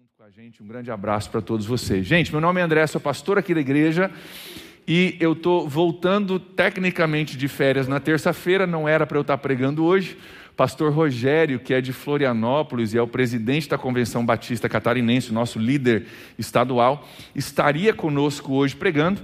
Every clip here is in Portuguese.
junto com a gente. Um grande abraço para todos vocês. Gente, meu nome é André, sou pastor aqui da igreja e eu estou voltando tecnicamente de férias na terça-feira, não era para eu estar pregando hoje. Pastor Rogério, que é de Florianópolis e é o presidente da Convenção Batista Catarinense, nosso líder estadual, estaria conosco hoje pregando,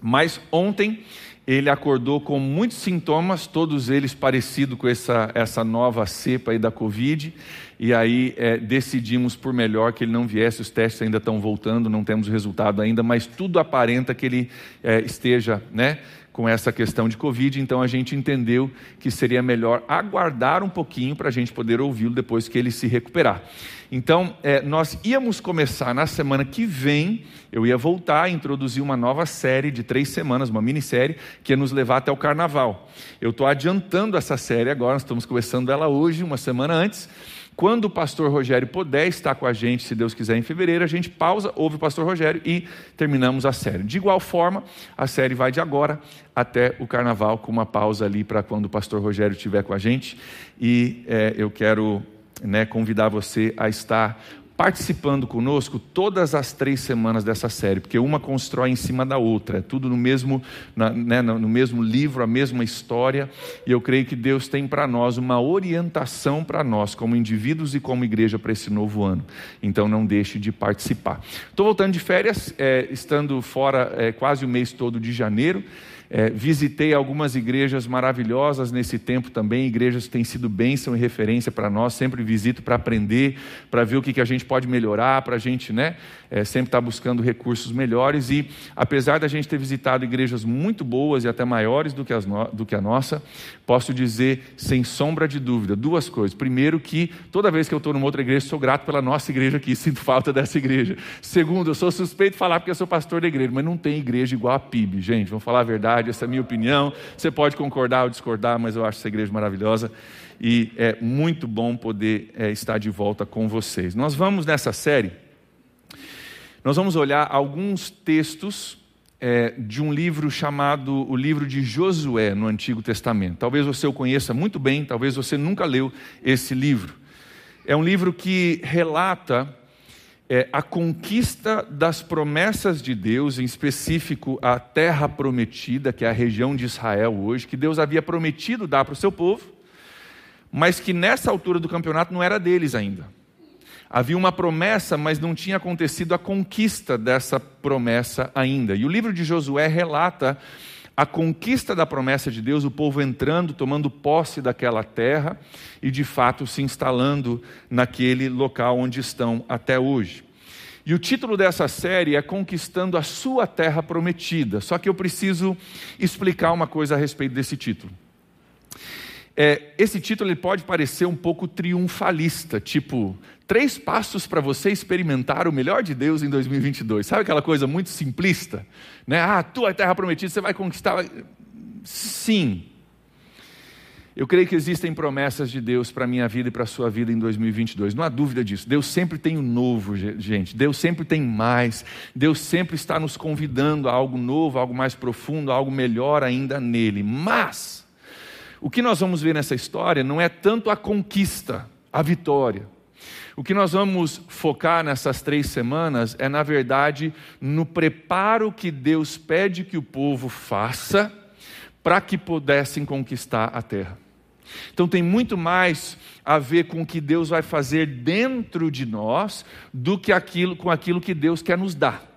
mas ontem ele acordou com muitos sintomas, todos eles parecidos com essa, essa nova cepa aí da Covid, e aí é, decidimos por melhor que ele não viesse, os testes ainda estão voltando, não temos resultado ainda, mas tudo aparenta que ele é, esteja né, com essa questão de Covid, então a gente entendeu que seria melhor aguardar um pouquinho para a gente poder ouvi-lo depois que ele se recuperar. Então, é, nós íamos começar na semana que vem, eu ia voltar a introduzir uma nova série de três semanas, uma minissérie, que ia nos levar até o carnaval. Eu estou adiantando essa série agora, nós estamos começando ela hoje, uma semana antes. Quando o pastor Rogério puder estar com a gente, se Deus quiser, em fevereiro, a gente pausa, ouve o pastor Rogério e terminamos a série. De igual forma, a série vai de agora até o carnaval, com uma pausa ali para quando o pastor Rogério estiver com a gente. E é, eu quero né, convidar você a estar participando conosco todas as três semanas dessa série, porque uma constrói em cima da outra, é tudo no mesmo, na, né, no mesmo livro, a mesma história, e eu creio que Deus tem para nós uma orientação para nós, como indivíduos e como igreja, para esse novo ano. Então não deixe de participar. Estou voltando de férias, é, estando fora é, quase o mês todo de janeiro. É, visitei algumas igrejas maravilhosas nesse tempo também, igrejas que têm sido bênção e referência para nós. Sempre visito para aprender, para ver o que, que a gente pode melhorar, para a gente né, é, sempre estar tá buscando recursos melhores. E apesar da gente ter visitado igrejas muito boas e até maiores do que, as do que a nossa, posso dizer sem sombra de dúvida duas coisas. Primeiro, que toda vez que eu estou numa outra igreja, sou grato pela nossa igreja aqui, sinto falta dessa igreja. Segundo, eu sou suspeito de falar porque eu sou pastor da igreja, mas não tem igreja igual a PIB, gente, vamos falar a verdade verdade, essa é a minha opinião. Você pode concordar ou discordar, mas eu acho essa igreja maravilhosa e é muito bom poder é, estar de volta com vocês. Nós vamos nessa série, nós vamos olhar alguns textos é, de um livro chamado o livro de Josué no Antigo Testamento. Talvez você o conheça muito bem, talvez você nunca leu esse livro. É um livro que relata é, a conquista das promessas de Deus, em específico a terra prometida, que é a região de Israel hoje, que Deus havia prometido dar para o seu povo, mas que nessa altura do campeonato não era deles ainda. Havia uma promessa, mas não tinha acontecido a conquista dessa promessa ainda. E o livro de Josué relata a conquista da promessa de Deus, o povo entrando, tomando posse daquela terra e de fato se instalando naquele local onde estão até hoje. E o título dessa série é Conquistando a Sua Terra Prometida. Só que eu preciso explicar uma coisa a respeito desse título. É, esse título ele pode parecer um pouco triunfalista, tipo, três passos para você experimentar o melhor de Deus em 2022. Sabe aquela coisa muito simplista? Né? Ah, tua terra prometida, você vai conquistar. Sim. Eu creio que existem promessas de Deus para a minha vida e para a sua vida em 2022. Não há dúvida disso. Deus sempre tem o novo, gente. Deus sempre tem mais. Deus sempre está nos convidando a algo novo, a algo mais profundo, a algo melhor ainda nele. Mas, o que nós vamos ver nessa história não é tanto a conquista, a vitória. O que nós vamos focar nessas três semanas é, na verdade, no preparo que Deus pede que o povo faça para que pudessem conquistar a terra. Então tem muito mais a ver com o que Deus vai fazer dentro de nós do que aquilo com aquilo que Deus quer nos dar.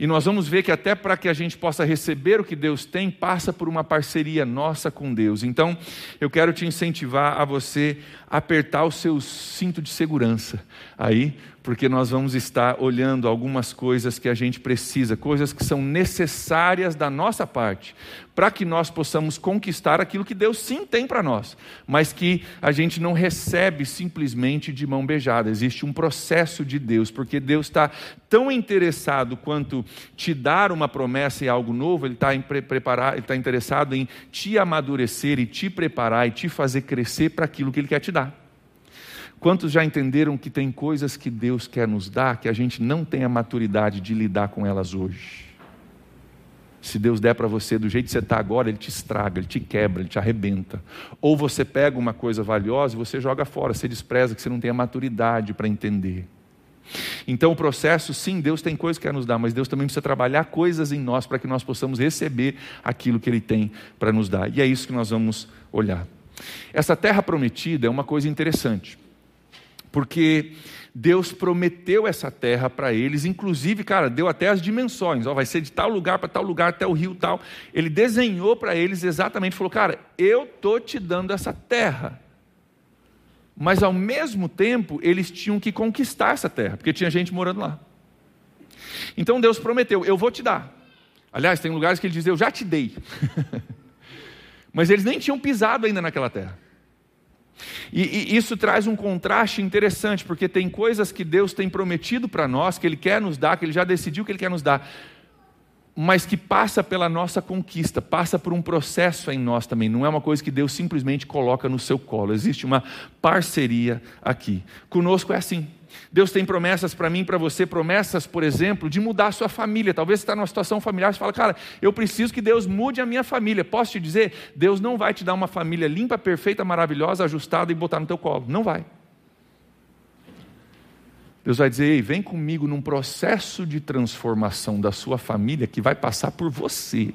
E nós vamos ver que até para que a gente possa receber o que Deus tem, passa por uma parceria nossa com Deus. Então, eu quero te incentivar a você apertar o seu cinto de segurança aí, porque nós vamos estar olhando algumas coisas que a gente precisa, coisas que são necessárias da nossa parte, para que nós possamos conquistar aquilo que Deus sim tem para nós, mas que a gente não recebe simplesmente de mão beijada. Existe um processo de Deus, porque Deus está tão interessado quanto te dar uma promessa e algo novo, Ele está está interessado em te amadurecer e te preparar e te fazer crescer para aquilo que Ele quer te dar. Quantos já entenderam que tem coisas que Deus quer nos dar que a gente não tem a maturidade de lidar com elas hoje? Se Deus der para você do jeito que você está agora, Ele te estraga, Ele te quebra, Ele te arrebenta. Ou você pega uma coisa valiosa e você joga fora, você despreza que você não tem a maturidade para entender. Então, o processo, sim, Deus tem coisas que quer nos dar, mas Deus também precisa trabalhar coisas em nós para que nós possamos receber aquilo que Ele tem para nos dar. E é isso que nós vamos olhar. Essa terra prometida é uma coisa interessante, porque Deus prometeu essa terra para eles, inclusive, cara, deu até as dimensões, ó, vai ser de tal lugar para tal lugar, até o rio tal. Ele desenhou para eles exatamente, falou, cara, eu tô te dando essa terra. Mas ao mesmo tempo, eles tinham que conquistar essa terra, porque tinha gente morando lá. Então Deus prometeu, eu vou te dar. Aliás, tem lugares que ele diz, eu já te dei. Mas eles nem tinham pisado ainda naquela terra. E, e, isso traz um contraste interessante, porque tem coisas que Deus tem prometido para nós, que Ele quer nos dar, que Ele já decidiu que Ele quer nos dar, mas que passa pela nossa conquista, passa por um processo em nós também. Não é uma coisa que Deus simplesmente coloca no seu colo, existe uma parceria aqui. Conosco é assim. Deus tem promessas para mim, para você, promessas, por exemplo, de mudar a sua família. Talvez você está numa situação familiar, você fala, cara, eu preciso que Deus mude a minha família. Posso te dizer, Deus não vai te dar uma família limpa, perfeita, maravilhosa, ajustada e botar no teu colo. Não vai. Deus vai dizer, ei, vem comigo num processo de transformação da sua família que vai passar por você.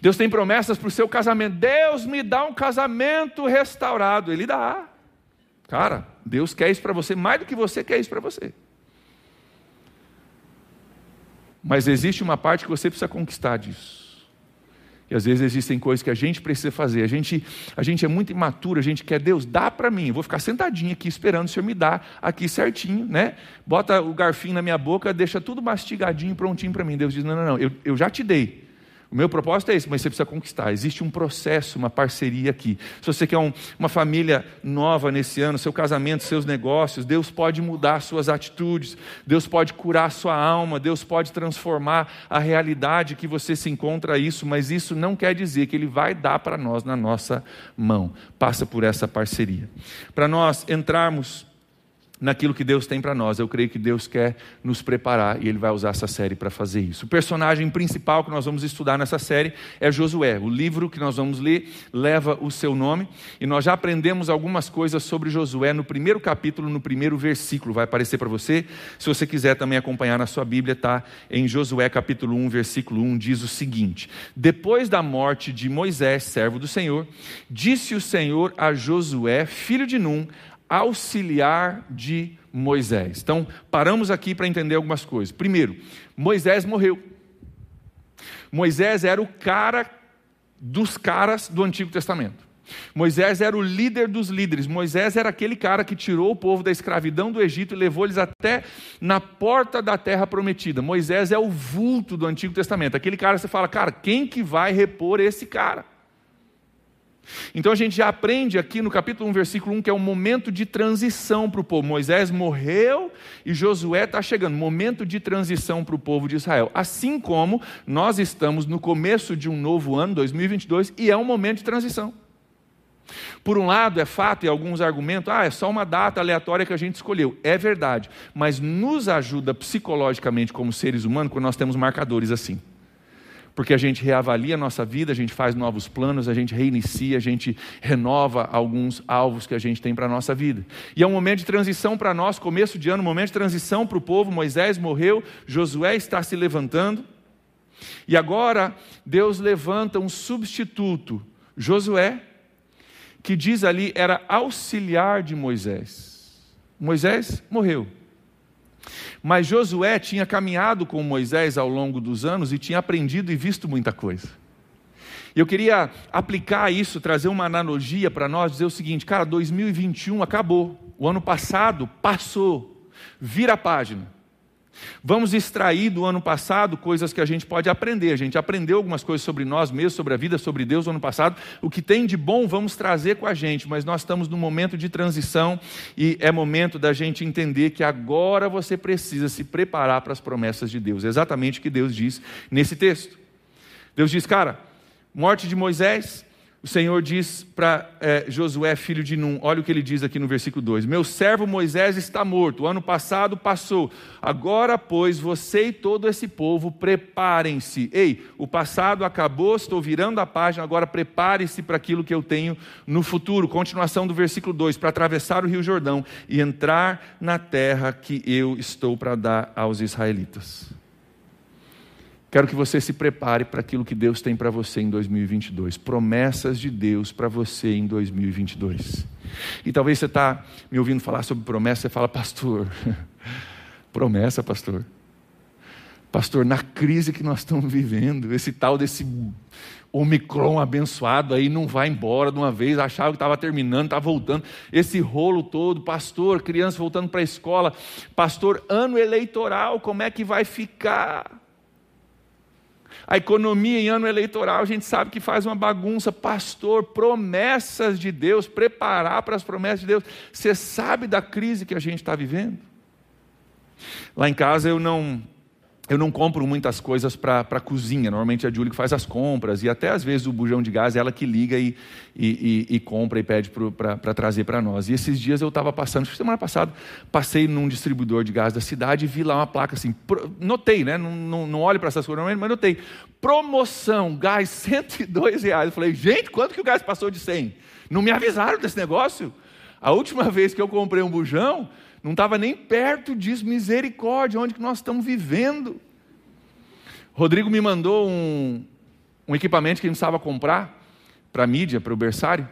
Deus tem promessas para o seu casamento. Deus me dá um casamento restaurado. Ele dá. Cara, Deus quer isso para você mais do que você quer isso para você. Mas existe uma parte que você precisa conquistar disso. E às vezes existem coisas que a gente precisa fazer. A gente, a gente é muito imaturo, a gente quer, Deus, dá para mim. Eu vou ficar sentadinho aqui esperando o Senhor me dar aqui certinho, né? Bota o garfinho na minha boca, deixa tudo mastigadinho, prontinho para mim. Deus diz: não, não, não, eu, eu já te dei. O meu propósito é esse, mas você precisa conquistar. Existe um processo, uma parceria aqui. Se você quer um, uma família nova nesse ano, seu casamento, seus negócios, Deus pode mudar suas atitudes, Deus pode curar sua alma, Deus pode transformar a realidade que você se encontra isso, mas isso não quer dizer que Ele vai dar para nós na nossa mão. Passa por essa parceria. Para nós entrarmos naquilo que Deus tem para nós. Eu creio que Deus quer nos preparar e Ele vai usar essa série para fazer isso. O personagem principal que nós vamos estudar nessa série é Josué. O livro que nós vamos ler leva o seu nome e nós já aprendemos algumas coisas sobre Josué no primeiro capítulo, no primeiro versículo. Vai aparecer para você. Se você quiser também acompanhar na sua Bíblia, está em Josué capítulo 1, versículo 1, diz o seguinte: Depois da morte de Moisés, servo do Senhor, disse o Senhor a Josué, filho de Num, auxiliar de Moisés. Então, paramos aqui para entender algumas coisas. Primeiro, Moisés morreu. Moisés era o cara dos caras do Antigo Testamento. Moisés era o líder dos líderes. Moisés era aquele cara que tirou o povo da escravidão do Egito e levou eles até na porta da terra prometida. Moisés é o vulto do Antigo Testamento. Aquele cara você fala, cara, quem que vai repor esse cara? Então a gente já aprende aqui no capítulo 1, versículo 1, que é um momento de transição para o povo. Moisés morreu e Josué está chegando. Momento de transição para o povo de Israel. Assim como nós estamos no começo de um novo ano, 2022, e é um momento de transição. Por um lado, é fato e alguns argumentos, ah, é só uma data aleatória que a gente escolheu. É verdade, mas nos ajuda psicologicamente como seres humanos quando nós temos marcadores assim porque a gente reavalia a nossa vida, a gente faz novos planos, a gente reinicia, a gente renova alguns alvos que a gente tem para a nossa vida. E é um momento de transição para nós, começo de ano, um momento de transição para o povo. Moisés morreu, Josué está se levantando, e agora Deus levanta um substituto, Josué, que diz ali era auxiliar de Moisés. Moisés morreu. Mas Josué tinha caminhado com Moisés ao longo dos anos e tinha aprendido e visto muita coisa. Eu queria aplicar isso, trazer uma analogia para nós, dizer o seguinte: cara, 2021 acabou, o ano passado passou, vira a página. Vamos extrair do ano passado coisas que a gente pode aprender. A gente aprendeu algumas coisas sobre nós mesmos, sobre a vida, sobre Deus no ano passado. O que tem de bom vamos trazer com a gente, mas nós estamos num momento de transição e é momento da gente entender que agora você precisa se preparar para as promessas de Deus. Exatamente o que Deus diz nesse texto. Deus diz, cara, morte de Moisés, o Senhor diz para é, Josué, filho de Num, olha o que ele diz aqui no versículo 2: Meu servo Moisés está morto, o ano passado passou, agora, pois, você e todo esse povo preparem-se. Ei, o passado acabou, estou virando a página, agora prepare-se para aquilo que eu tenho no futuro. Continuação do versículo 2: Para atravessar o rio Jordão e entrar na terra que eu estou para dar aos israelitas. Quero que você se prepare para aquilo que Deus tem para você em 2022. Promessas de Deus para você em 2022. E talvez você está me ouvindo falar sobre promessa, você fala, pastor, promessa, pastor. Pastor, na crise que nós estamos vivendo, esse tal desse Omicron abençoado aí não vai embora de uma vez, achava que estava terminando, está voltando. Esse rolo todo, pastor, criança voltando para a escola, pastor, ano eleitoral, como é que vai ficar? A economia em ano eleitoral, a gente sabe que faz uma bagunça. Pastor, promessas de Deus, preparar para as promessas de Deus. Você sabe da crise que a gente está vivendo? Lá em casa eu não eu não compro muitas coisas para a cozinha. Normalmente é a Júlia que faz as compras. E até às vezes o bujão de gás é ela que liga e, e, e, e compra e pede para trazer para nós. E esses dias eu estava passando, semana passada, passei num distribuidor de gás da cidade e vi lá uma placa assim. Notei, né? Não, não, não olho para essas coisas mas notei. Promoção, gás 102 reais. Eu falei, gente, quanto que o gás passou de 100? Não me avisaram desse negócio? A última vez que eu comprei um bujão, não estava nem perto disso, misericórdia, onde que nós estamos vivendo. Rodrigo me mandou um, um equipamento que gente precisava comprar para a mídia, para o berçário,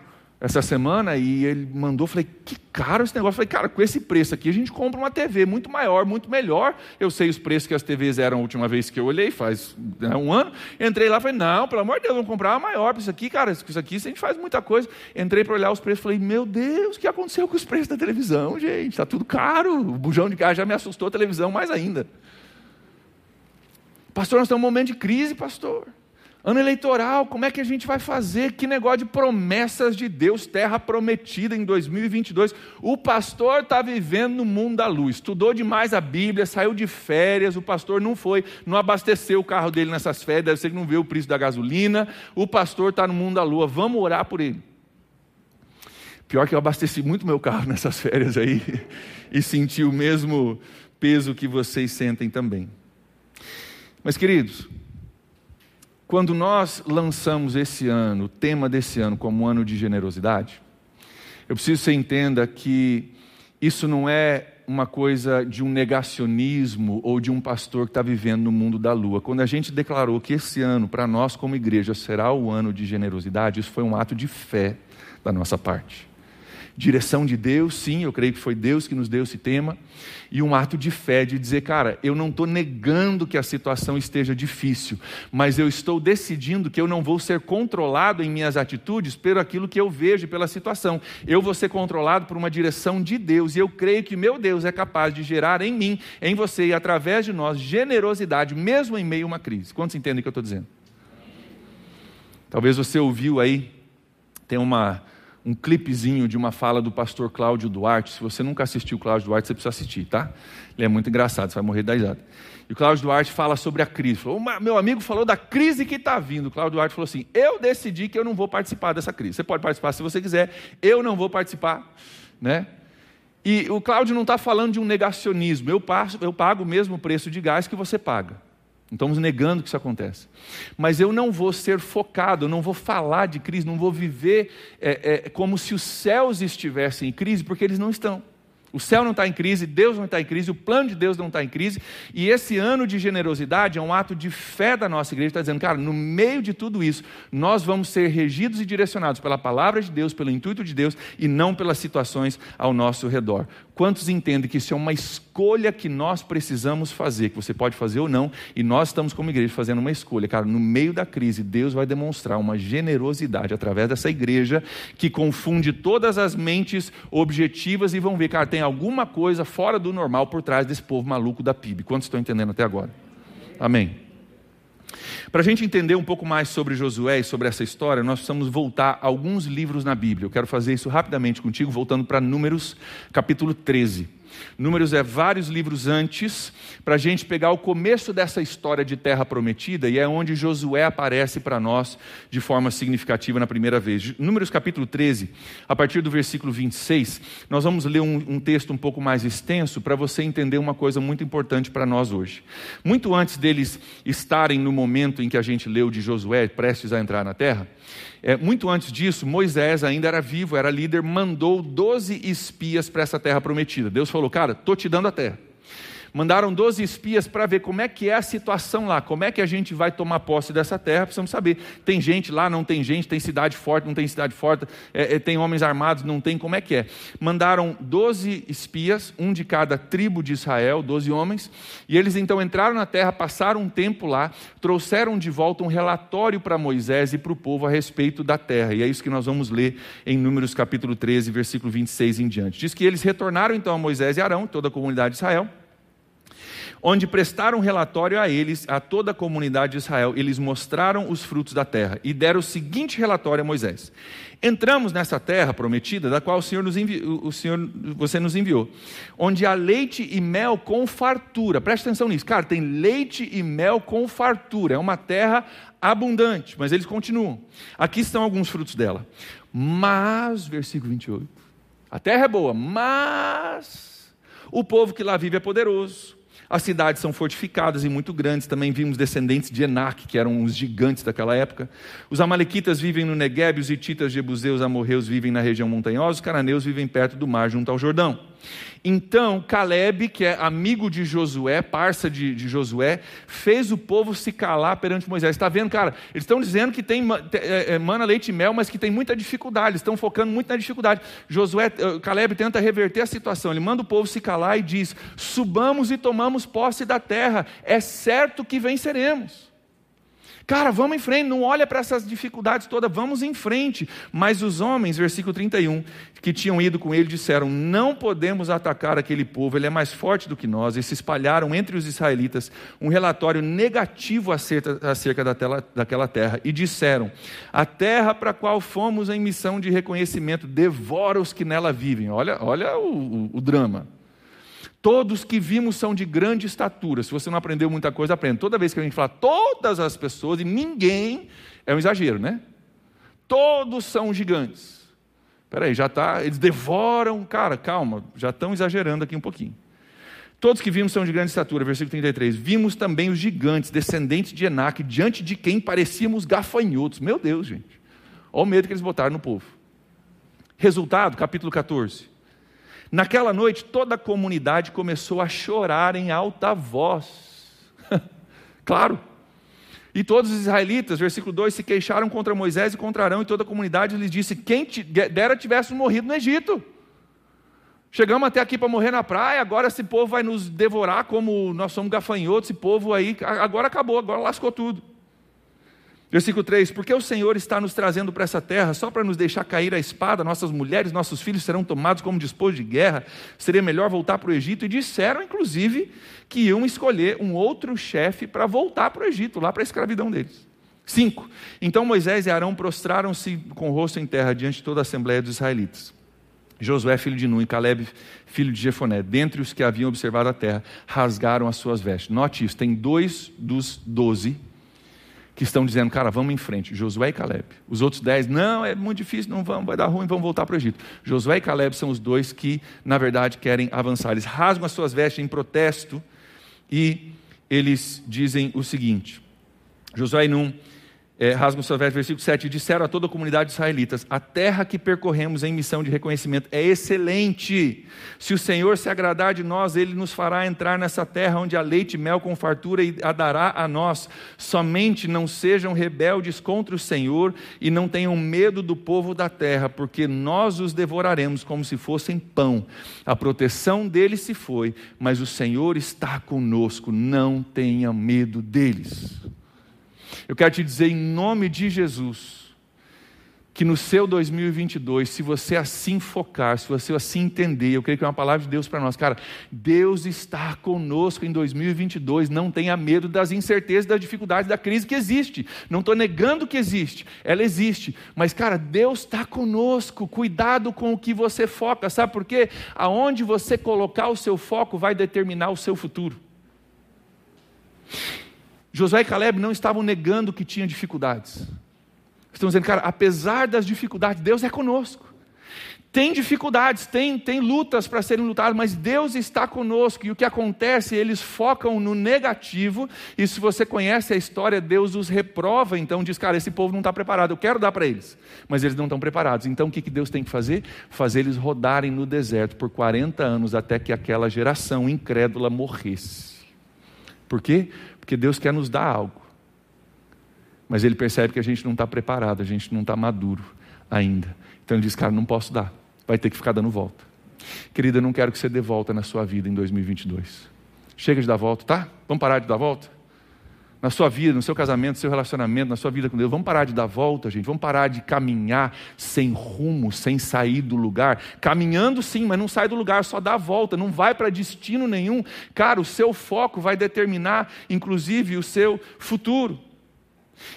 essa semana, e ele mandou, falei, que caro esse negócio. Falei, cara, com esse preço aqui a gente compra uma TV muito maior, muito melhor. Eu sei os preços que as TVs eram a última vez que eu olhei, faz né, um ano. Entrei lá falei, não, pelo amor de Deus, vamos comprar uma maior. Isso aqui, cara, isso aqui a gente faz muita coisa. Entrei para olhar os preços, falei, meu Deus, o que aconteceu com os preços da televisão, gente? Está tudo caro. O bujão de gás já me assustou, a televisão mais ainda. Pastor, nós estamos num momento de crise, pastor. Ano eleitoral, como é que a gente vai fazer? Que negócio de promessas de Deus, terra prometida em 2022. O pastor está vivendo no mundo da luz, estudou demais a Bíblia, saiu de férias, o pastor não foi, não abasteceu o carro dele nessas férias, deve ser que não vê o preço da gasolina. O pastor está no mundo da lua, vamos orar por ele. Pior que eu abasteci muito meu carro nessas férias aí e senti o mesmo peso que vocês sentem também. Mas, queridos, quando nós lançamos esse ano, o tema desse ano, como um ano de generosidade, eu preciso que você entenda que isso não é uma coisa de um negacionismo ou de um pastor que está vivendo no mundo da lua. Quando a gente declarou que esse ano, para nós como igreja, será o ano de generosidade, isso foi um ato de fé da nossa parte direção de Deus, sim, eu creio que foi Deus que nos deu esse tema, e um ato de fé de dizer, cara, eu não estou negando que a situação esteja difícil, mas eu estou decidindo que eu não vou ser controlado em minhas atitudes pelo aquilo que eu vejo pela situação. Eu vou ser controlado por uma direção de Deus, e eu creio que meu Deus é capaz de gerar em mim, em você e através de nós, generosidade, mesmo em meio a uma crise. Quantos entendem o que eu estou dizendo? Talvez você ouviu aí, tem uma um clipezinho de uma fala do pastor Cláudio Duarte. Se você nunca assistiu o Cláudio Duarte, você precisa assistir, tá? Ele é muito engraçado, você vai morrer da risada. E o Cláudio Duarte fala sobre a crise. Falou, meu amigo falou da crise que está vindo. O Cláudio Duarte falou assim: Eu decidi que eu não vou participar dessa crise. Você pode participar se você quiser, eu não vou participar. Né? E o Cláudio não está falando de um negacionismo. Eu, passo, eu pago o mesmo preço de gás que você paga. Não estamos negando que isso acontece. Mas eu não vou ser focado, eu não vou falar de crise, não vou viver é, é, como se os céus estivessem em crise, porque eles não estão. O céu não está em crise, Deus não está em crise, o plano de Deus não está em crise. E esse ano de generosidade é um ato de fé da nossa igreja, está dizendo, cara, no meio de tudo isso, nós vamos ser regidos e direcionados pela palavra de Deus, pelo intuito de Deus e não pelas situações ao nosso redor. Quantos entendem que isso é uma escolha que nós precisamos fazer, que você pode fazer ou não, e nós estamos como igreja fazendo uma escolha. Cara, no meio da crise, Deus vai demonstrar uma generosidade através dessa igreja que confunde todas as mentes objetivas e vão ver, cara, tem alguma coisa fora do normal por trás desse povo maluco da PIB. Quantos estão entendendo até agora? Amém. Para a gente entender um pouco mais sobre Josué e sobre essa história, nós precisamos voltar a alguns livros na Bíblia. Eu quero fazer isso rapidamente contigo, voltando para Números, capítulo 13. Números é vários livros antes, para a gente pegar o começo dessa história de terra prometida, e é onde Josué aparece para nós de forma significativa na primeira vez. Números capítulo 13, a partir do versículo 26, nós vamos ler um, um texto um pouco mais extenso para você entender uma coisa muito importante para nós hoje. Muito antes deles estarem no momento em que a gente leu de Josué, prestes a entrar na terra, é, muito antes disso, Moisés ainda era vivo, era líder, mandou 12 espias para essa terra prometida. Deus falou, cara, estou te dando a terra. Mandaram 12 espias para ver como é que é a situação lá, como é que a gente vai tomar posse dessa terra, precisamos saber. Tem gente lá, não tem gente, tem cidade forte, não tem cidade forte, é, é, tem homens armados, não tem, como é que é? Mandaram 12 espias, um de cada tribo de Israel, 12 homens, e eles então entraram na terra, passaram um tempo lá, trouxeram de volta um relatório para Moisés e para o povo a respeito da terra, e é isso que nós vamos ler em Números capítulo 13, versículo 26 em diante. Diz que eles retornaram então a Moisés e Arão, toda a comunidade de Israel, onde prestaram relatório a eles, a toda a comunidade de Israel. Eles mostraram os frutos da terra e deram o seguinte relatório a Moisés: Entramos nessa terra prometida, da qual o Senhor, nos enviou, o Senhor você nos enviou, onde há leite e mel com fartura. Preste atenção nisso, cara, tem leite e mel com fartura. É uma terra abundante, mas eles continuam. Aqui estão alguns frutos dela. Mas, versículo 28, a terra é boa, mas o povo que lá vive é poderoso as cidades são fortificadas e muito grandes. Também vimos descendentes de Enac, que eram os gigantes daquela época. Os amalequitas vivem no Negueb, os hititas, jebuseus, amorreus vivem na região montanhosa, os cananeus vivem perto do mar, junto ao Jordão. Então, Caleb, que é amigo de Josué, parça de, de Josué, fez o povo se calar perante Moisés. Está vendo, cara? Eles estão dizendo que tem é, é, mana, leite e mel, mas que tem muita dificuldade. Eles estão focando muito na dificuldade. Josué, eh, Caleb tenta reverter a situação. Ele manda o povo se calar e diz: Subamos e tomamos posse da terra. É certo que venceremos. Cara, vamos em frente, não olha para essas dificuldades todas, vamos em frente. Mas os homens, versículo 31, que tinham ido com ele, disseram: Não podemos atacar aquele povo, ele é mais forte do que nós. E se espalharam entre os israelitas um relatório negativo acerca, acerca daquela terra. E disseram: A terra para a qual fomos em missão de reconhecimento devora os que nela vivem. Olha, olha o, o, o drama. Todos que vimos são de grande estatura. Se você não aprendeu muita coisa, aprenda. Toda vez que a gente fala todas as pessoas, e ninguém, é um exagero, né? Todos são gigantes. Espera aí, já está. Eles devoram. Cara, calma, já estão exagerando aqui um pouquinho. Todos que vimos são de grande estatura, versículo 33. Vimos também os gigantes, descendentes de Enac, diante de quem parecíamos gafanhotos. Meu Deus, gente. Olha o medo que eles botaram no povo. Resultado, capítulo 14. Naquela noite, toda a comunidade começou a chorar em alta voz. claro. E todos os israelitas, versículo 2, se queixaram contra Moisés e contra Arão, e toda a comunidade lhes disse: Quem dera tivesse morrido no Egito. Chegamos até aqui para morrer na praia, agora esse povo vai nos devorar como nós somos gafanhotos, esse povo aí, agora acabou, agora lascou tudo. Versículo 3: Porque o Senhor está nos trazendo para essa terra só para nos deixar cair a espada, nossas mulheres, nossos filhos serão tomados como disposto de guerra, seria melhor voltar para o Egito. E disseram, inclusive, que iam escolher um outro chefe para voltar para o Egito, lá para a escravidão deles. 5. Então Moisés e Arão prostraram-se com o rosto em terra diante de toda a assembleia dos israelitas. Josué, filho de Nun, e Caleb, filho de Jefoné, dentre os que haviam observado a terra, rasgaram as suas vestes. Note isso: tem dois dos doze que estão dizendo, cara, vamos em frente, Josué e Caleb. Os outros dez, não, é muito difícil, não vamos, vai dar ruim, vamos voltar para o Egito. Josué e Caleb são os dois que, na verdade, querem avançar. Eles rasgam as suas vestes em protesto e eles dizem o seguinte: Josué e Num é, rasgam versículo 7, disseram a toda a comunidade de israelitas: A terra que percorremos em missão de reconhecimento é excelente. Se o Senhor se agradar de nós, ele nos fará entrar nessa terra onde há leite e mel com fartura e a dará a nós. Somente não sejam rebeldes contra o Senhor e não tenham medo do povo da terra, porque nós os devoraremos como se fossem pão. A proteção deles se foi, mas o Senhor está conosco. Não tenha medo deles. Eu quero te dizer em nome de Jesus, que no seu 2022, se você assim focar, se você assim entender, eu creio que é uma palavra de Deus para nós, cara, Deus está conosco em 2022, não tenha medo das incertezas, das dificuldades, da crise que existe, não estou negando que existe, ela existe, mas cara, Deus está conosco, cuidado com o que você foca, sabe por quê? Aonde você colocar o seu foco vai determinar o seu futuro. Josué e Caleb não estavam negando que tinham dificuldades, Estão dizendo, cara, apesar das dificuldades, Deus é conosco. Tem dificuldades, tem, tem lutas para serem lutadas, mas Deus está conosco. E o que acontece, eles focam no negativo. E se você conhece a história, Deus os reprova. Então diz, cara, esse povo não está preparado. Eu quero dar para eles, mas eles não estão preparados. Então o que, que Deus tem que fazer? Fazer eles rodarem no deserto por 40 anos até que aquela geração incrédula morresse. Por quê? Porque Deus quer nos dar algo. Mas ele percebe que a gente não está preparado, a gente não está maduro ainda. Então ele diz: Cara, não posso dar, vai ter que ficar dando volta. Querida, eu não quero que você dê volta na sua vida em 2022. Chega de dar volta, tá? Vamos parar de dar volta? Na sua vida, no seu casamento, no seu relacionamento, na sua vida com Deus, vamos parar de dar volta, gente. Vamos parar de caminhar sem rumo, sem sair do lugar. Caminhando sim, mas não sai do lugar, só dá a volta, não vai para destino nenhum. Cara, o seu foco vai determinar, inclusive, o seu futuro.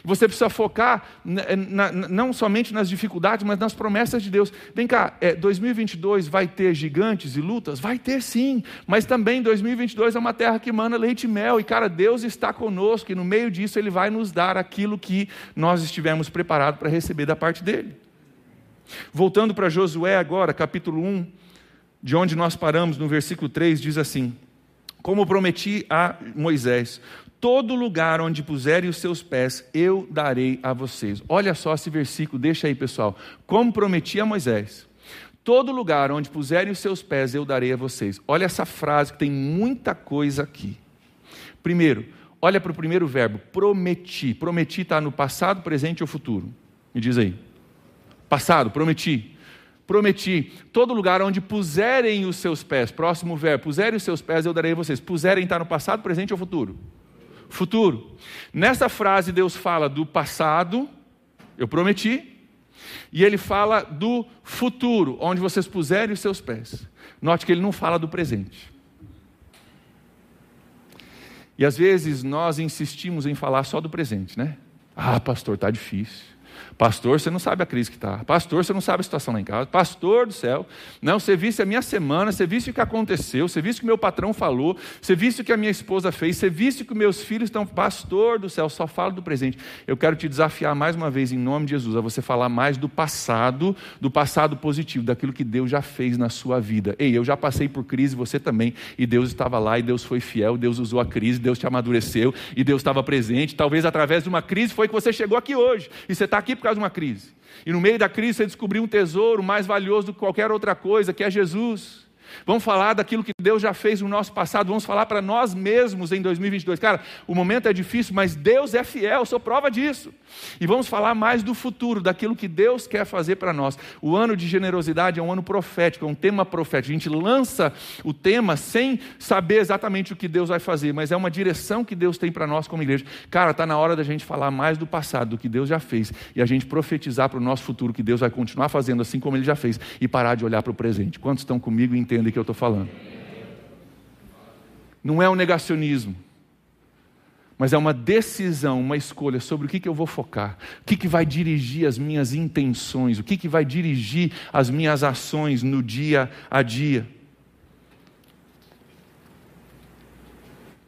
Você precisa focar na, na, não somente nas dificuldades, mas nas promessas de Deus. Vem cá, é, 2022 vai ter gigantes e lutas? Vai ter sim, mas também 2022 é uma terra que emana leite e mel, e cara, Deus está conosco, e no meio disso Ele vai nos dar aquilo que nós estivemos preparados para receber da parte dEle. Voltando para Josué agora, capítulo 1, de onde nós paramos, no versículo 3, diz assim: Como prometi a Moisés, todo lugar onde puserem os seus pés, eu darei a vocês. Olha só esse versículo, deixa aí, pessoal. Como prometi a Moisés, todo lugar onde puserem os seus pés, eu darei a vocês. Olha essa frase que tem muita coisa aqui. Primeiro, olha para o primeiro verbo, prometi. Prometi está no passado, presente ou futuro? Me diz aí. Passado, prometi. Prometi, todo lugar onde puserem os seus pés, próximo verbo, puserem os seus pés, eu darei a vocês. Puserem está no passado, presente ou futuro? Futuro. Nessa frase, Deus fala do passado, eu prometi, e ele fala do futuro, onde vocês puserem os seus pés. Note que ele não fala do presente. E às vezes nós insistimos em falar só do presente, né? Ah, pastor, está difícil. Pastor, você não sabe a crise que está. Pastor, você não sabe a situação lá em casa. Pastor do céu, não, você visse a minha semana, você visse o que aconteceu, você visse o que meu patrão falou, você visse o que a minha esposa fez, você visse o que meus filhos estão. Pastor do céu, só fala do presente. Eu quero te desafiar mais uma vez, em nome de Jesus, a você falar mais do passado, do passado positivo, daquilo que Deus já fez na sua vida. Ei, eu já passei por crise, você também, e Deus estava lá, e Deus foi fiel, Deus usou a crise, Deus te amadureceu, e Deus estava presente. Talvez através de uma crise foi que você chegou aqui hoje, e você está aqui por causa de uma crise. E no meio da crise você descobriu um tesouro mais valioso do que qualquer outra coisa, que é Jesus. Vamos falar daquilo que Deus já fez no nosso passado, vamos falar para nós mesmos em 2022. Cara, o momento é difícil, mas Deus é fiel, sou prova disso. E vamos falar mais do futuro, daquilo que Deus quer fazer para nós. O ano de generosidade é um ano profético, é um tema profético. A gente lança o tema sem saber exatamente o que Deus vai fazer, mas é uma direção que Deus tem para nós como igreja. Cara, está na hora da gente falar mais do passado, do que Deus já fez, e a gente profetizar para o nosso futuro que Deus vai continuar fazendo assim como Ele já fez, e parar de olhar para o presente. Quantos estão comigo e entendem? entendem que eu estou falando. Não é um negacionismo, mas é uma decisão, uma escolha sobre o que, que eu vou focar, o que, que vai dirigir as minhas intenções, o que, que vai dirigir as minhas ações no dia a dia.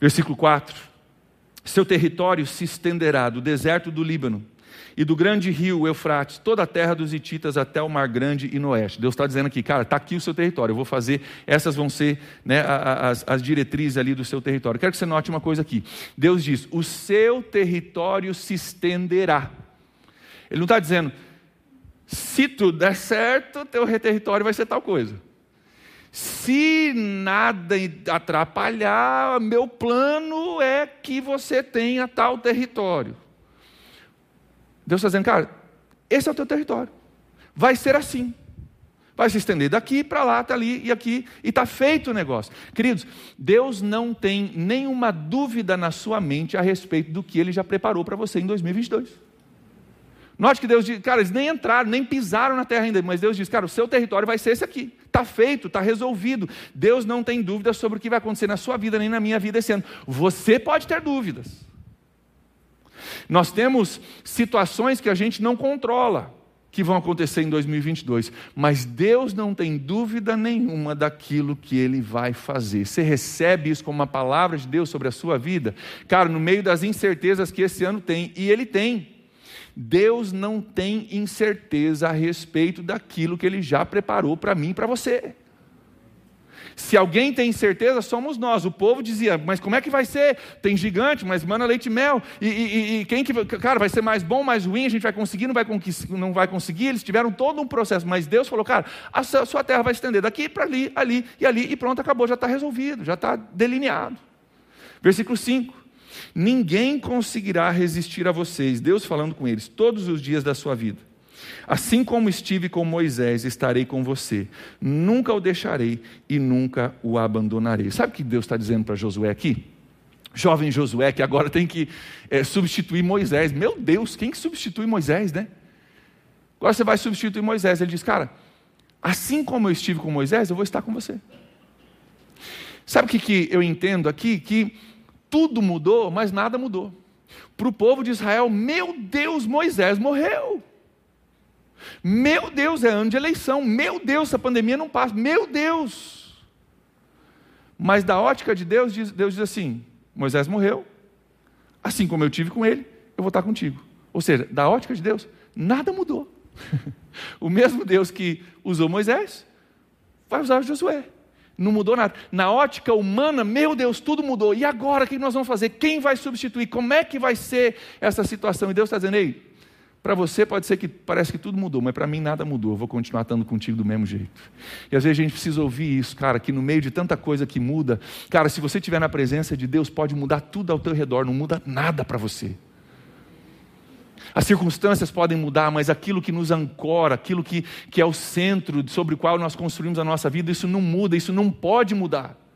Versículo 4: Seu território se estenderá do deserto do Líbano e do grande rio Eufrates, toda a terra dos Hititas até o Mar Grande e no oeste. Deus está dizendo aqui, cara, está aqui o seu território, eu vou fazer, essas vão ser né, as, as diretrizes ali do seu território. Quero que você note uma coisa aqui. Deus diz: o seu território se estenderá. Ele não está dizendo, se tudo der certo, teu território vai ser tal coisa. Se nada atrapalhar, meu plano é que você tenha tal território. Deus está dizendo, cara, esse é o teu território. Vai ser assim. Vai se estender daqui para lá, até ali e aqui, e está feito o negócio. Queridos, Deus não tem nenhuma dúvida na sua mente a respeito do que Ele já preparou para você em 2022. Note que Deus diz, cara, eles nem entraram, nem pisaram na terra ainda, mas Deus diz, cara, o seu território vai ser esse aqui. Está feito, está resolvido. Deus não tem dúvidas sobre o que vai acontecer na sua vida, nem na minha vida esse ano. Você pode ter dúvidas. Nós temos situações que a gente não controla, que vão acontecer em 2022, mas Deus não tem dúvida nenhuma daquilo que Ele vai fazer. Você recebe isso como uma palavra de Deus sobre a sua vida? Cara, no meio das incertezas que esse ano tem, e Ele tem. Deus não tem incerteza a respeito daquilo que Ele já preparou para mim e para você. Se alguém tem certeza, somos nós. O povo dizia, mas como é que vai ser? Tem gigante, mas mana leite e mel. E, e, e, quem que, cara, vai ser mais bom, mais ruim? A gente vai conseguir, não vai, não vai conseguir? Eles tiveram todo um processo, mas Deus falou, cara, a sua terra vai estender daqui para ali, ali e ali, e pronto, acabou, já está resolvido, já está delineado. Versículo 5. Ninguém conseguirá resistir a vocês, Deus falando com eles, todos os dias da sua vida. Assim como estive com Moisés, estarei com você. Nunca o deixarei e nunca o abandonarei. Sabe o que Deus está dizendo para Josué aqui? Jovem Josué, que agora tem que é, substituir Moisés. Meu Deus, quem que substitui Moisés, né? Agora você vai substituir Moisés. Ele diz, cara, assim como eu estive com Moisés, eu vou estar com você. Sabe o que, que eu entendo aqui? Que tudo mudou, mas nada mudou. Para o povo de Israel, meu Deus, Moisés morreu. Meu Deus, é ano de eleição. Meu Deus, essa pandemia não passa. Meu Deus. Mas da ótica de Deus, Deus diz assim: Moisés morreu, assim como eu tive com ele, eu vou estar contigo. Ou seja, da ótica de Deus, nada mudou. o mesmo Deus que usou Moisés, vai usar Josué. Não mudou nada. Na ótica humana, meu Deus, tudo mudou. E agora o que nós vamos fazer? Quem vai substituir? Como é que vai ser essa situação? E Deus está dizendo, ei, para você pode ser que parece que tudo mudou, mas para mim nada mudou. Eu vou continuar estando contigo do mesmo jeito. E às vezes a gente precisa ouvir isso, cara, que no meio de tanta coisa que muda, cara, se você estiver na presença de Deus, pode mudar tudo ao teu redor, não muda nada para você. As circunstâncias podem mudar, mas aquilo que nos ancora, aquilo que, que é o centro sobre o qual nós construímos a nossa vida, isso não muda, isso não pode mudar.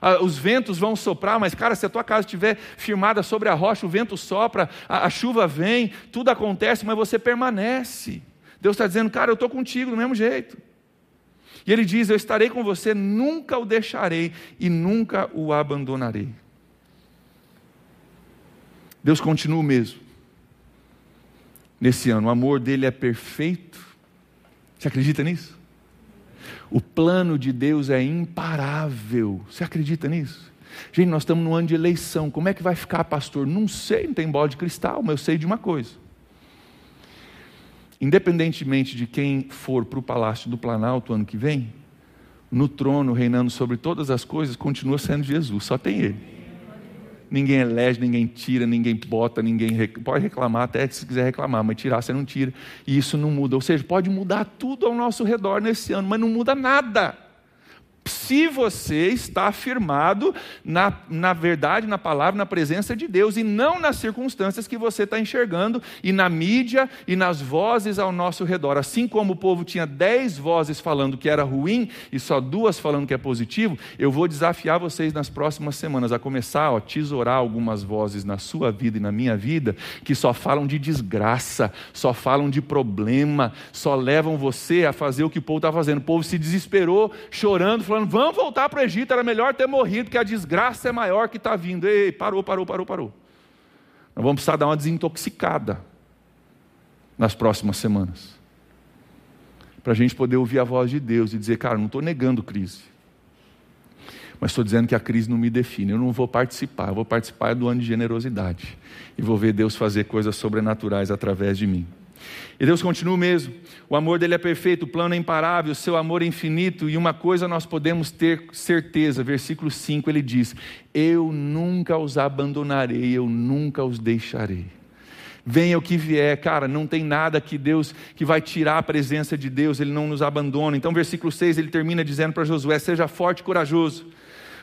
Ah, os ventos vão soprar, mas, cara, se a tua casa estiver firmada sobre a rocha, o vento sopra, a, a chuva vem, tudo acontece, mas você permanece. Deus está dizendo, cara, eu estou contigo do mesmo jeito. E Ele diz: Eu estarei com você, nunca o deixarei e nunca o abandonarei. Deus continua o mesmo nesse ano. O amor dele é perfeito. Você acredita nisso? O plano de Deus é imparável. Você acredita nisso? Gente, nós estamos no ano de eleição. Como é que vai ficar, pastor? Não sei, não tem bola de cristal, mas eu sei de uma coisa. Independentemente de quem for para o Palácio do Planalto ano que vem, no trono, reinando sobre todas as coisas, continua sendo Jesus, só tem Ele ninguém elege, ninguém tira, ninguém bota, ninguém rec... pode reclamar até se quiser reclamar, mas tirar você não tira, e isso não muda. Ou seja, pode mudar tudo ao nosso redor nesse ano, mas não muda nada se você está afirmado na, na verdade, na palavra, na presença de Deus e não nas circunstâncias que você está enxergando e na mídia e nas vozes ao nosso redor. Assim como o povo tinha dez vozes falando que era ruim e só duas falando que é positivo, eu vou desafiar vocês nas próximas semanas a começar a tesourar algumas vozes na sua vida e na minha vida que só falam de desgraça, só falam de problema, só levam você a fazer o que o povo está fazendo. O povo se desesperou, chorando, falando: vamos voltar para o Egito, era melhor ter morrido, que a desgraça é maior que está vindo. Ei, parou, parou, parou, parou. Nós vamos precisar dar uma desintoxicada nas próximas semanas. Para a gente poder ouvir a voz de Deus e dizer, cara, não estou negando crise. Mas estou dizendo que a crise não me define. Eu não vou participar. Eu vou participar do ano de generosidade. E vou ver Deus fazer coisas sobrenaturais através de mim. E Deus continua o mesmo. O amor dele é perfeito, o plano é imparável, o seu amor é infinito. E uma coisa nós podemos ter certeza, versículo 5 ele diz: Eu nunca os abandonarei, eu nunca os deixarei. Venha o que vier, cara, não tem nada que Deus que vai tirar a presença de Deus, ele não nos abandona. Então, versículo 6 ele termina dizendo para Josué: Seja forte e corajoso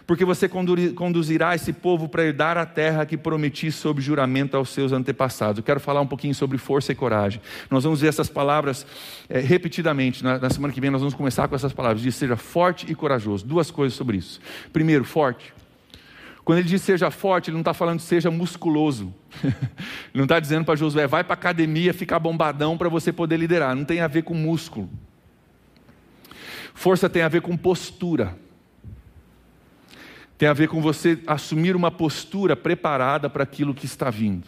porque você conduzirá esse povo para herdar a terra que prometi sob juramento aos seus antepassados. Eu quero falar um pouquinho sobre força e coragem. Nós vamos ver essas palavras é, repetidamente. Na, na, semana que vem nós vamos começar com essas palavras. Diz, seja forte e corajoso. Duas coisas sobre isso. Primeiro, forte. Quando ele diz seja forte, ele não está falando seja musculoso. ele não está dizendo para Josué, vai para a academia ficar bombadão para você poder liderar. Não tem a ver com músculo. Força tem a ver com postura. Tem a ver com você assumir uma postura preparada para aquilo que está vindo.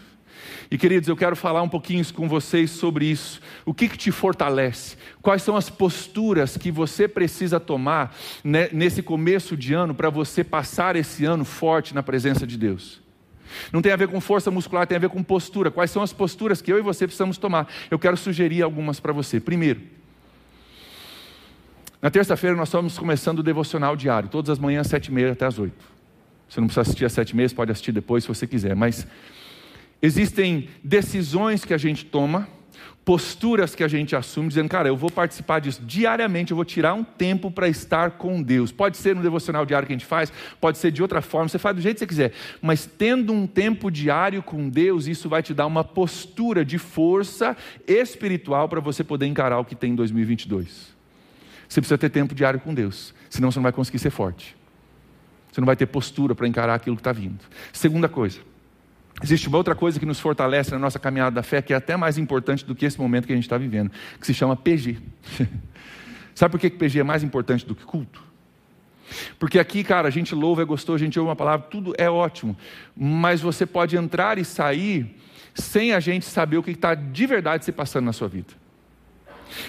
E queridos, eu quero falar um pouquinho com vocês sobre isso. O que, que te fortalece? Quais são as posturas que você precisa tomar né, nesse começo de ano para você passar esse ano forte na presença de Deus? Não tem a ver com força muscular, tem a ver com postura. Quais são as posturas que eu e você precisamos tomar? Eu quero sugerir algumas para você. Primeiro, na terça-feira nós estamos começando o devocional diário, todas as manhãs, sete e meia até as oito. Você não precisa assistir às sete e meia, pode assistir depois se você quiser. Mas existem decisões que a gente toma, posturas que a gente assume, dizendo, cara, eu vou participar disso diariamente, eu vou tirar um tempo para estar com Deus. Pode ser no devocional diário que a gente faz, pode ser de outra forma, você faz do jeito que você quiser. Mas tendo um tempo diário com Deus, isso vai te dar uma postura de força espiritual para você poder encarar o que tem em 2022. Você precisa ter tempo diário com Deus, senão você não vai conseguir ser forte. Você não vai ter postura para encarar aquilo que está vindo. Segunda coisa, existe uma outra coisa que nos fortalece na nossa caminhada da fé, que é até mais importante do que esse momento que a gente está vivendo, que se chama PG. Sabe por que PG é mais importante do que culto? Porque aqui, cara, a gente louva, é gostoso, a gente ouve uma palavra, tudo é ótimo, mas você pode entrar e sair sem a gente saber o que está de verdade se passando na sua vida.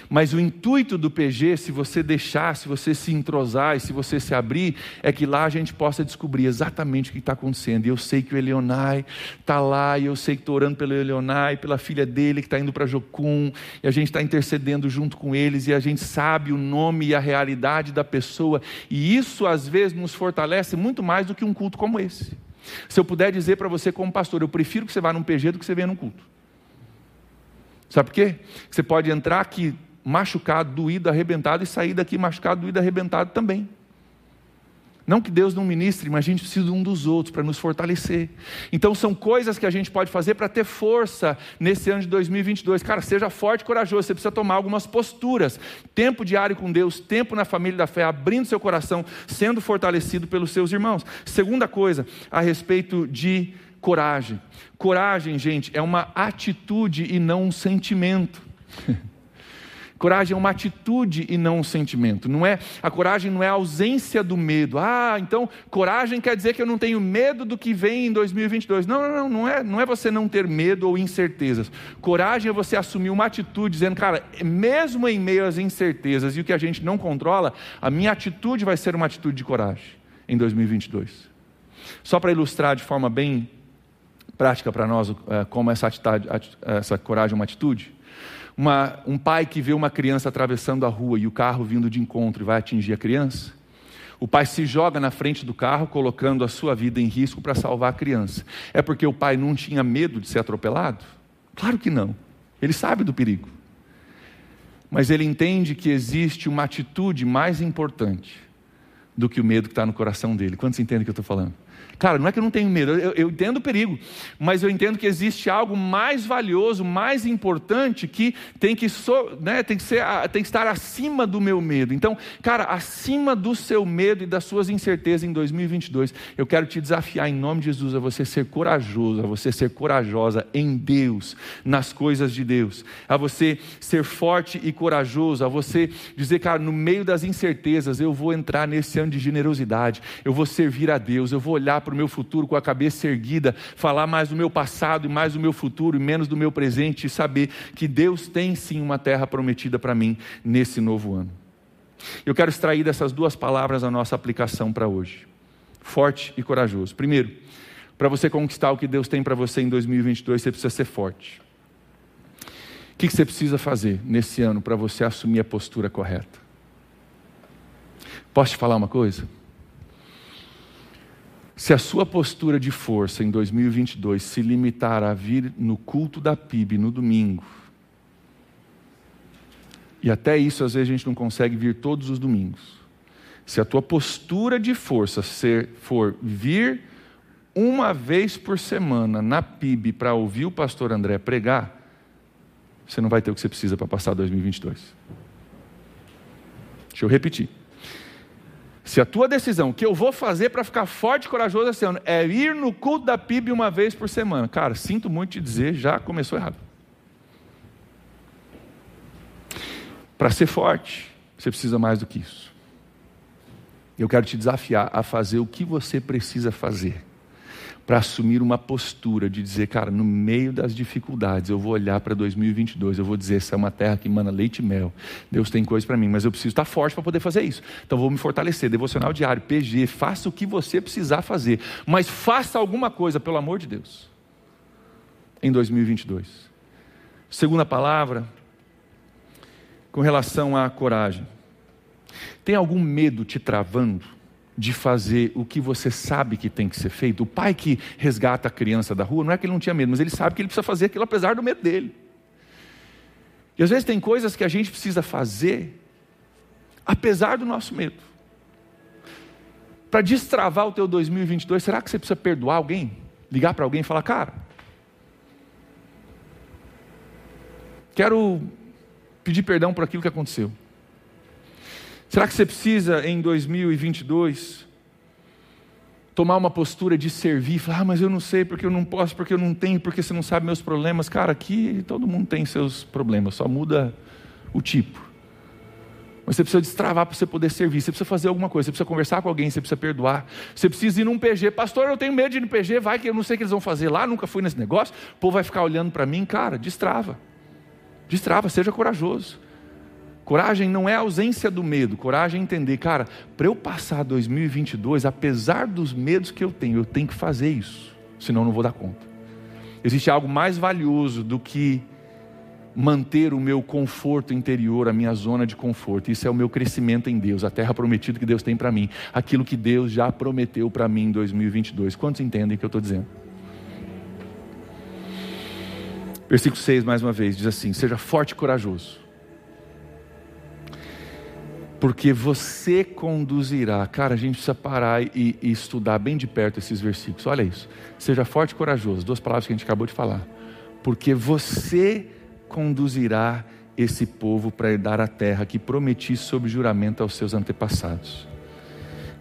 Mas o intuito do PG, se você deixar, se você se entrosar e se você se abrir, é que lá a gente possa descobrir exatamente o que está acontecendo. E eu sei que o Elionai está lá, e eu sei que estou orando pelo Elionai, pela filha dele que está indo para Jocum, e a gente está intercedendo junto com eles, e a gente sabe o nome e a realidade da pessoa, e isso às vezes nos fortalece muito mais do que um culto como esse. Se eu puder dizer para você, como pastor, eu prefiro que você vá num PG do que você venha num culto. Sabe por quê? Você pode entrar aqui machucado, doído, arrebentado e sair daqui machucado, doído, arrebentado também. Não que Deus não ministre, mas a gente precisa um dos outros para nos fortalecer. Então são coisas que a gente pode fazer para ter força nesse ano de 2022. Cara, seja forte e corajoso, você precisa tomar algumas posturas. Tempo diário com Deus, tempo na família da fé, abrindo seu coração, sendo fortalecido pelos seus irmãos. Segunda coisa, a respeito de coragem. Coragem, gente, é uma atitude e não um sentimento. Coragem é uma atitude e não um sentimento. Não é a coragem não é a ausência do medo. Ah, então coragem quer dizer que eu não tenho medo do que vem em 2022. Não, não, não, não é, não é você não ter medo ou incertezas. Coragem é você assumir uma atitude dizendo, cara, mesmo em meio às incertezas e o que a gente não controla, a minha atitude vai ser uma atitude de coragem em 2022. Só para ilustrar de forma bem prática para nós é, como essa, atitude, essa coragem é uma atitude. Uma, um pai que vê uma criança atravessando a rua e o carro vindo de encontro e vai atingir a criança, o pai se joga na frente do carro, colocando a sua vida em risco para salvar a criança. É porque o pai não tinha medo de ser atropelado? Claro que não. Ele sabe do perigo. Mas ele entende que existe uma atitude mais importante do que o medo que está no coração dele. Quantos entendem o que eu estou falando? Cara, não é que eu não tenho medo, eu, eu, entendo o perigo, mas eu entendo que existe algo mais valioso, mais importante, que tem que, so, né, tem que, ser, tem que estar acima do meu medo. Então, cara, acima do seu medo e das suas incertezas em 2022, eu quero te desafiar em nome de Jesus a você ser corajoso, a você ser corajosa em Deus, nas coisas de Deus, a você ser forte e corajoso, a você dizer, cara, no meio das incertezas, eu vou entrar nesse ano de generosidade, eu vou servir a Deus, eu vou olhar para para o meu futuro com a cabeça erguida, falar mais do meu passado e mais do meu futuro e menos do meu presente e saber que Deus tem sim uma terra prometida para mim nesse novo ano. Eu quero extrair dessas duas palavras a nossa aplicação para hoje. Forte e corajoso. Primeiro, para você conquistar o que Deus tem para você em 2022, você precisa ser forte. O que você precisa fazer nesse ano para você assumir a postura correta? Posso te falar uma coisa? Se a sua postura de força em 2022 se limitar a vir no culto da PIB no domingo, e até isso às vezes a gente não consegue vir todos os domingos. Se a tua postura de força ser, for vir uma vez por semana na PIB para ouvir o pastor André pregar, você não vai ter o que você precisa para passar 2022. Deixa eu repetir. Se a tua decisão, o que eu vou fazer para ficar forte e corajoso esse ano, é ir no culto da PIB uma vez por semana, cara, sinto muito te dizer, já começou errado. Para ser forte, você precisa mais do que isso. Eu quero te desafiar a fazer o que você precisa fazer para assumir uma postura de dizer, cara, no meio das dificuldades, eu vou olhar para 2022, eu vou dizer, essa é uma terra que emana leite e mel. Deus tem coisa para mim, mas eu preciso estar forte para poder fazer isso. Então vou me fortalecer, devocional diário, PG, faça o que você precisar fazer, mas faça alguma coisa, pelo amor de Deus. Em 2022. Segunda palavra, com relação à coragem. Tem algum medo te travando? De fazer o que você sabe que tem que ser feito. O pai que resgata a criança da rua, não é que ele não tinha medo, mas ele sabe que ele precisa fazer aquilo apesar do medo dele. E às vezes tem coisas que a gente precisa fazer apesar do nosso medo. Para destravar o teu 2022, será que você precisa perdoar alguém? Ligar para alguém e falar, cara, quero pedir perdão por aquilo que aconteceu. Será que você precisa, em 2022, tomar uma postura de servir? Falar, ah, mas eu não sei, porque eu não posso, porque eu não tenho, porque você não sabe meus problemas. Cara, aqui todo mundo tem seus problemas, só muda o tipo. Mas você precisa destravar para você poder servir, você precisa fazer alguma coisa, você precisa conversar com alguém, você precisa perdoar, você precisa ir num PG. Pastor, eu tenho medo de ir no PG, vai que eu não sei o que eles vão fazer lá, nunca fui nesse negócio, o povo vai ficar olhando para mim. Cara, destrava. Destrava, seja corajoso. Coragem não é a ausência do medo, coragem é entender, cara, para eu passar 2022, apesar dos medos que eu tenho, eu tenho que fazer isso, senão eu não vou dar conta. Existe algo mais valioso do que manter o meu conforto interior, a minha zona de conforto. Isso é o meu crescimento em Deus, a terra prometida que Deus tem para mim, aquilo que Deus já prometeu para mim em 2022. Quantos entendem o que eu estou dizendo? Versículo 6, mais uma vez, diz assim: Seja forte e corajoso porque você conduzirá. Cara, a gente precisa parar e, e, estudar bem de perto esses versículos. Olha isso. Seja forte e corajoso. Duas palavras que a gente acabou de falar. Porque você conduzirá esse povo para herdar a terra que prometi sob juramento aos seus antepassados.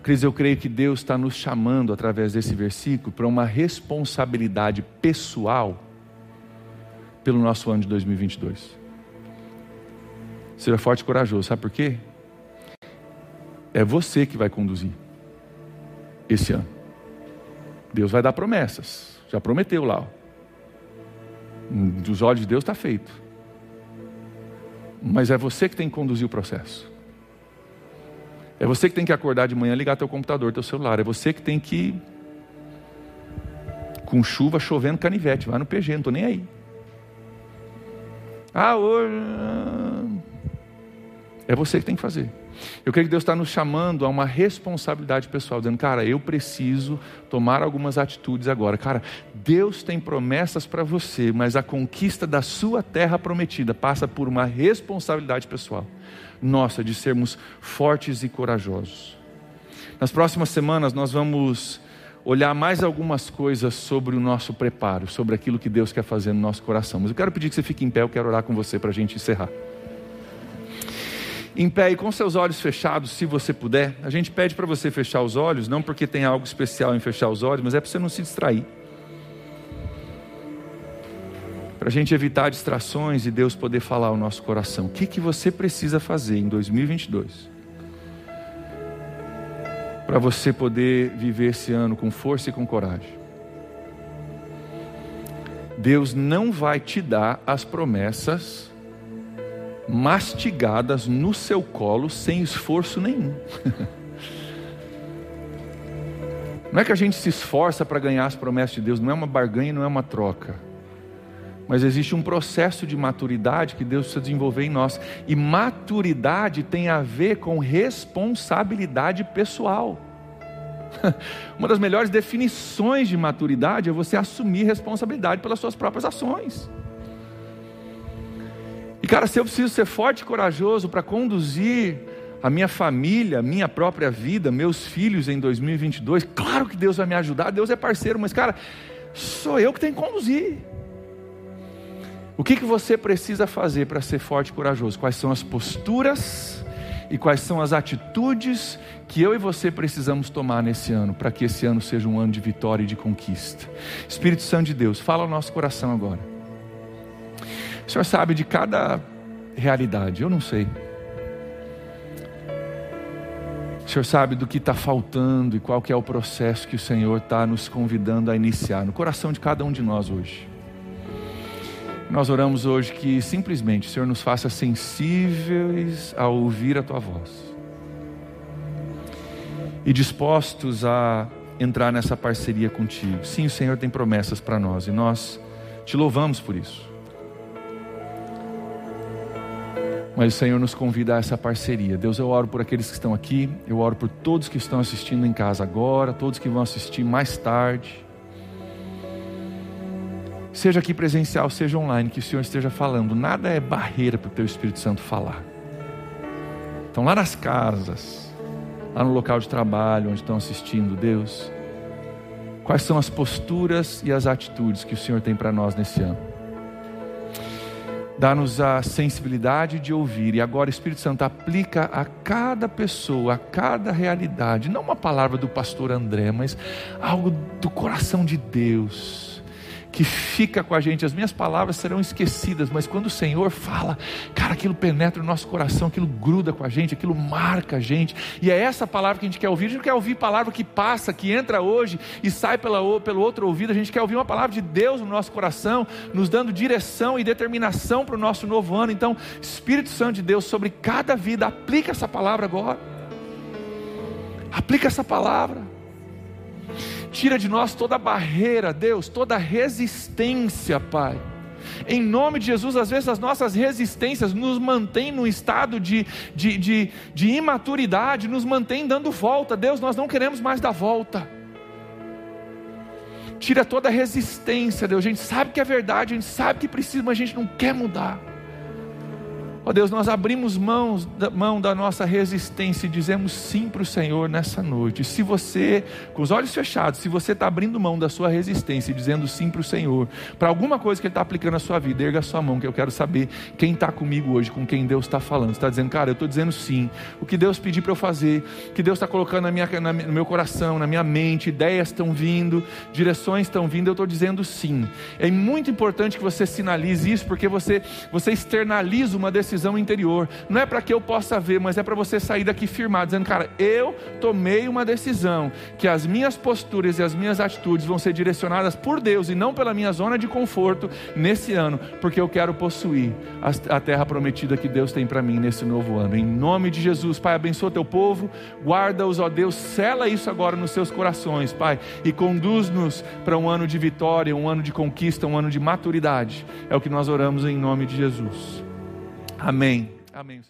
Cris, eu creio que Deus está nos chamando através desse versículo para uma responsabilidade pessoal pelo nosso ano de 2022. Seja forte e corajoso, sabe por quê? É você que vai conduzir esse ano. Deus vai dar promessas, já prometeu lá. Dos olhos de Deus está feito. Mas é você que tem que conduzir o processo. É você que tem que acordar de manhã, ligar teu computador, teu celular. É você que tem que com chuva chovendo canivete, vai no PG, não estou nem aí. Ah, hoje. É você que tem que fazer. Eu creio que Deus está nos chamando a uma responsabilidade pessoal, dizendo, cara, eu preciso tomar algumas atitudes agora. Cara, Deus tem promessas para você, mas a conquista da sua terra prometida passa por uma responsabilidade pessoal nossa de sermos fortes e corajosos. Nas próximas semanas nós vamos olhar mais algumas coisas sobre o nosso preparo, sobre aquilo que Deus quer fazer no nosso coração. Mas eu quero pedir que você fique em pé, eu quero orar com você para a gente encerrar em pé e com seus olhos fechados, se você puder. A gente pede para você fechar os olhos, não porque tem algo especial em fechar os olhos, mas é para você não se distrair. Para a gente evitar distrações e Deus poder falar ao nosso coração. O que, que você precisa fazer em 2022? Para você poder viver esse ano com força e com coragem. Deus não vai te dar as promessas mastigadas no seu colo sem esforço nenhum. Não é que a gente se esforça para ganhar as promessas de Deus, não é uma barganha, não é uma troca. Mas existe um processo de maturidade que Deus precisa desenvolver em nós. E maturidade tem a ver com responsabilidade pessoal. Uma das melhores definições de maturidade é você assumir responsabilidade pelas suas próprias ações. Cara, se eu preciso ser forte e corajoso para conduzir a minha família, a minha própria vida, meus filhos em 2022, claro que Deus vai me ajudar, Deus é parceiro, mas cara, sou eu que tenho que conduzir. O que, que você precisa fazer para ser forte e corajoso? Quais são as posturas e quais são as atitudes que eu e você precisamos tomar nesse ano, para que esse ano seja um ano de vitória e de conquista. Espírito Santo de Deus, fala ao nosso coração agora. O Senhor sabe de cada realidade, eu não sei. O Senhor sabe do que está faltando e qual que é o processo que o Senhor está nos convidando a iniciar no coração de cada um de nós hoje. Nós oramos hoje que simplesmente o Senhor nos faça sensíveis a ouvir a tua voz e dispostos a entrar nessa parceria contigo. Sim, o Senhor tem promessas para nós e nós te louvamos por isso. Mas o Senhor nos convida a essa parceria. Deus, eu oro por aqueles que estão aqui, eu oro por todos que estão assistindo em casa agora, todos que vão assistir mais tarde seja aqui presencial, seja online, que o Senhor esteja falando, nada é barreira para o teu Espírito Santo falar. Então, lá nas casas, lá no local de trabalho, onde estão assistindo, Deus, quais são as posturas e as atitudes que o Senhor tem para nós nesse ano? Dá-nos a sensibilidade de ouvir, e agora, Espírito Santo, aplica a cada pessoa, a cada realidade, não uma palavra do pastor André, mas algo do coração de Deus que fica com a gente. As minhas palavras serão esquecidas, mas quando o Senhor fala, cara, aquilo penetra o nosso coração, aquilo gruda com a gente, aquilo marca a gente. E é essa palavra que a gente quer ouvir. A gente não quer ouvir palavra que passa, que entra hoje e sai pela, pelo outro ouvido. A gente quer ouvir uma palavra de Deus no nosso coração, nos dando direção e determinação para o nosso novo ano. Então, Espírito Santo de Deus, sobre cada vida, aplica essa palavra agora. Aplica essa palavra. Tira de nós toda barreira, Deus, toda resistência, Pai. Em nome de Jesus, às vezes as nossas resistências nos mantêm num estado de, de, de, de imaturidade, nos mantém dando volta. Deus, nós não queremos mais dar volta. Tira toda resistência, Deus. A gente sabe que é verdade, a gente sabe que precisa, mas a gente não quer mudar. Ó oh Deus, nós abrimos mãos, mão da nossa resistência e dizemos sim para o Senhor nessa noite. Se você, com os olhos fechados, se você está abrindo mão da sua resistência e dizendo sim para o Senhor, para alguma coisa que Ele está aplicando na sua vida, erga a sua mão, que eu quero saber quem está comigo hoje, com quem Deus está falando. Está dizendo, cara, eu estou dizendo sim. O que Deus pediu para eu fazer, o que Deus está colocando na minha, na, no meu coração, na minha mente, ideias estão vindo, direções estão vindo, eu estou dizendo sim. É muito importante que você sinalize isso, porque você, você externaliza uma decisão decisão interior. Não é para que eu possa ver, mas é para você sair daqui firmado, dizendo, cara, eu tomei uma decisão que as minhas posturas e as minhas atitudes vão ser direcionadas por Deus e não pela minha zona de conforto nesse ano, porque eu quero possuir a terra prometida que Deus tem para mim nesse novo ano. Em nome de Jesus, Pai, abençoa teu povo, guarda-os, ó Deus, sela isso agora nos seus corações, Pai, e conduz-nos para um ano de vitória, um ano de conquista, um ano de maturidade. É o que nós oramos em nome de Jesus. Amém. Amém.